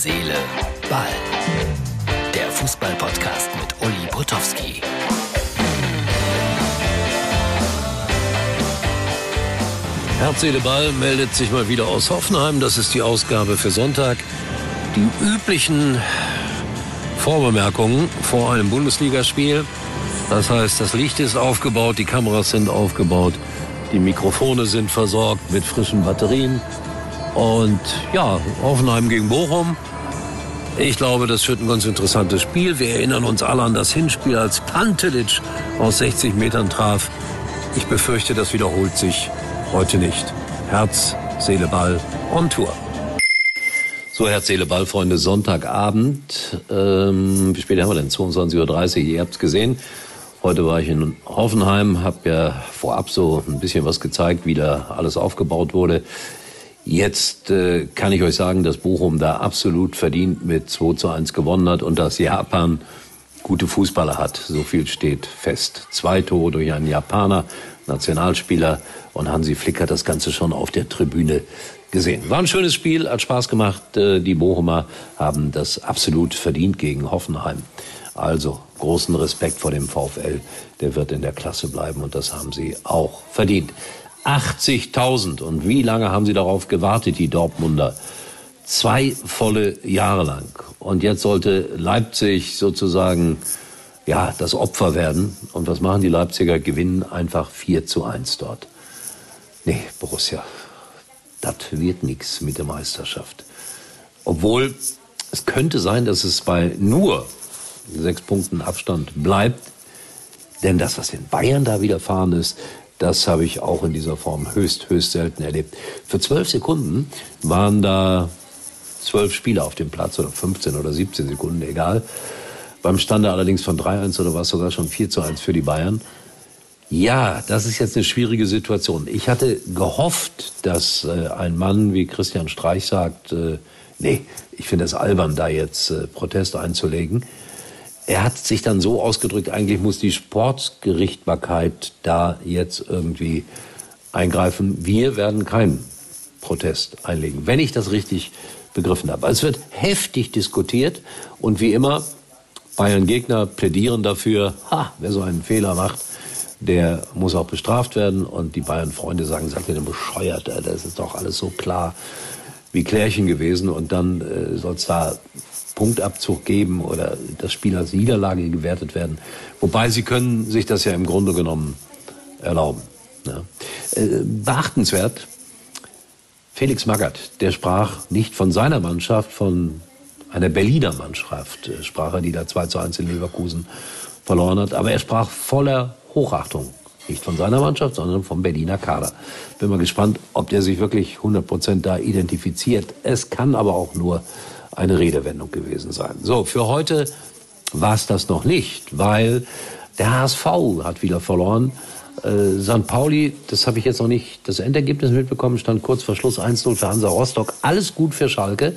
Seele, Ball. Der Fußball-Podcast mit Uli Potowski. Herz, Seele, Ball meldet sich mal wieder aus Hoffenheim. Das ist die Ausgabe für Sonntag. Die üblichen Vorbemerkungen vor einem Bundesligaspiel. Das heißt, das Licht ist aufgebaut, die Kameras sind aufgebaut, die Mikrofone sind versorgt mit frischen Batterien. Und ja, Hoffenheim gegen Bochum. Ich glaube, das wird ein ganz interessantes Spiel. Wir erinnern uns alle an das Hinspiel, als Pantelic aus 60 Metern traf. Ich befürchte, das wiederholt sich heute nicht. Herz, Seele, Ball on Tour. So, Herz, Seele, Ball, Freunde, Sonntagabend. Ähm, wie spät haben wir denn? 22.30 Uhr, ihr habt's gesehen. Heute war ich in Hoffenheim, habe ja vorab so ein bisschen was gezeigt, wie da alles aufgebaut wurde. Jetzt äh, kann ich euch sagen, dass Bochum da absolut verdient mit 2 zu 1 gewonnen hat und dass Japan gute Fußballer hat. So viel steht fest. Zwei Tore durch einen Japaner, Nationalspieler und Hansi Flick hat das Ganze schon auf der Tribüne gesehen. War ein schönes Spiel, hat Spaß gemacht. Äh, die Bochumer haben das absolut verdient gegen Hoffenheim. Also großen Respekt vor dem VfL. Der wird in der Klasse bleiben und das haben sie auch verdient. 80.000. Und wie lange haben sie darauf gewartet, die Dortmunder? Zwei volle Jahre lang. Und jetzt sollte Leipzig sozusagen, ja, das Opfer werden. Und was machen die Leipziger? Gewinnen einfach 4 zu 1 dort. Nee, Borussia, das wird nichts mit der Meisterschaft. Obwohl es könnte sein, dass es bei nur sechs Punkten Abstand bleibt. Denn das, was in Bayern da widerfahren ist, das habe ich auch in dieser Form höchst, höchst selten erlebt. Für zwölf Sekunden waren da zwölf Spieler auf dem Platz oder 15 oder 17 Sekunden, egal. Beim Stande allerdings von 3-1 oder war es sogar schon 4 1 für die Bayern. Ja, das ist jetzt eine schwierige Situation. Ich hatte gehofft, dass äh, ein Mann wie Christian Streich sagt, äh, nee, ich finde es albern, da jetzt äh, Protest einzulegen er hat sich dann so ausgedrückt, eigentlich muss die Sportgerichtbarkeit da jetzt irgendwie eingreifen. Wir werden keinen Protest einlegen, wenn ich das richtig begriffen habe. Es wird heftig diskutiert und wie immer, Bayern-Gegner plädieren dafür, ha, wer so einen Fehler macht, der muss auch bestraft werden. Und die Bayern-Freunde sagen, sagt ihr denn bescheuert, das ist doch alles so klar wie Klärchen gewesen. Und dann äh, soll es da Punktabzug geben oder das Spiel als Niederlage gewertet werden. Wobei sie können sich das ja im Grunde genommen erlauben. Ja. Äh, beachtenswert, Felix Magath, der sprach nicht von seiner Mannschaft, von einer Berliner Mannschaft, äh, sprach er, die da 2 zu 1 in Leverkusen verloren hat. Aber er sprach voller Hochachtung. Nicht von seiner Mannschaft, sondern vom Berliner Kader. Bin mal gespannt, ob der sich wirklich 100 Prozent da identifiziert. Es kann aber auch nur eine Redewendung gewesen sein. So, für heute war es das noch nicht, weil der HSV hat wieder verloren. Äh, St. Pauli, das habe ich jetzt noch nicht das Endergebnis mitbekommen, stand kurz vor Schluss 1-0 für Hansa Rostock. Alles gut für Schalke.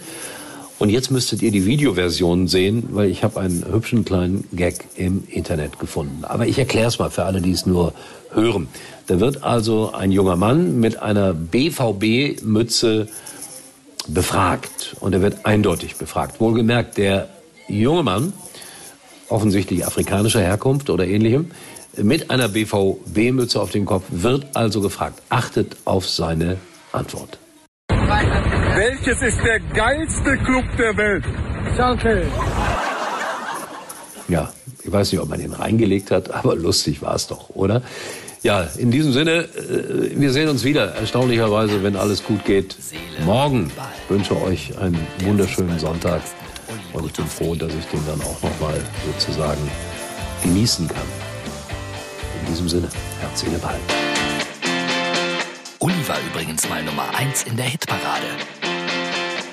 Und jetzt müsstet ihr die Videoversion sehen, weil ich habe einen hübschen kleinen Gag im Internet gefunden. Aber ich erkläre es mal für alle, die es nur hören. Da wird also ein junger Mann mit einer BVB-Mütze befragt und er wird eindeutig befragt. Wohlgemerkt, der junge Mann, offensichtlich afrikanischer Herkunft oder ähnlichem, mit einer BVB-Mütze auf dem Kopf, wird also gefragt. Achtet auf seine Antwort. Welches ist der geilste Club der Welt? Schalke. Ja, ich weiß nicht, ob man ihn reingelegt hat, aber lustig war es doch, oder? Ja, in diesem Sinne, äh, wir sehen uns wieder, erstaunlicherweise, wenn alles gut geht. Morgen ich wünsche euch einen wunderschönen Sonntag und ich bin froh, dass ich den dann auch nochmal sozusagen genießen kann. In diesem Sinne, Herz, Seele, Ball. Uli war übrigens mal Nummer 1 in der Hitparade.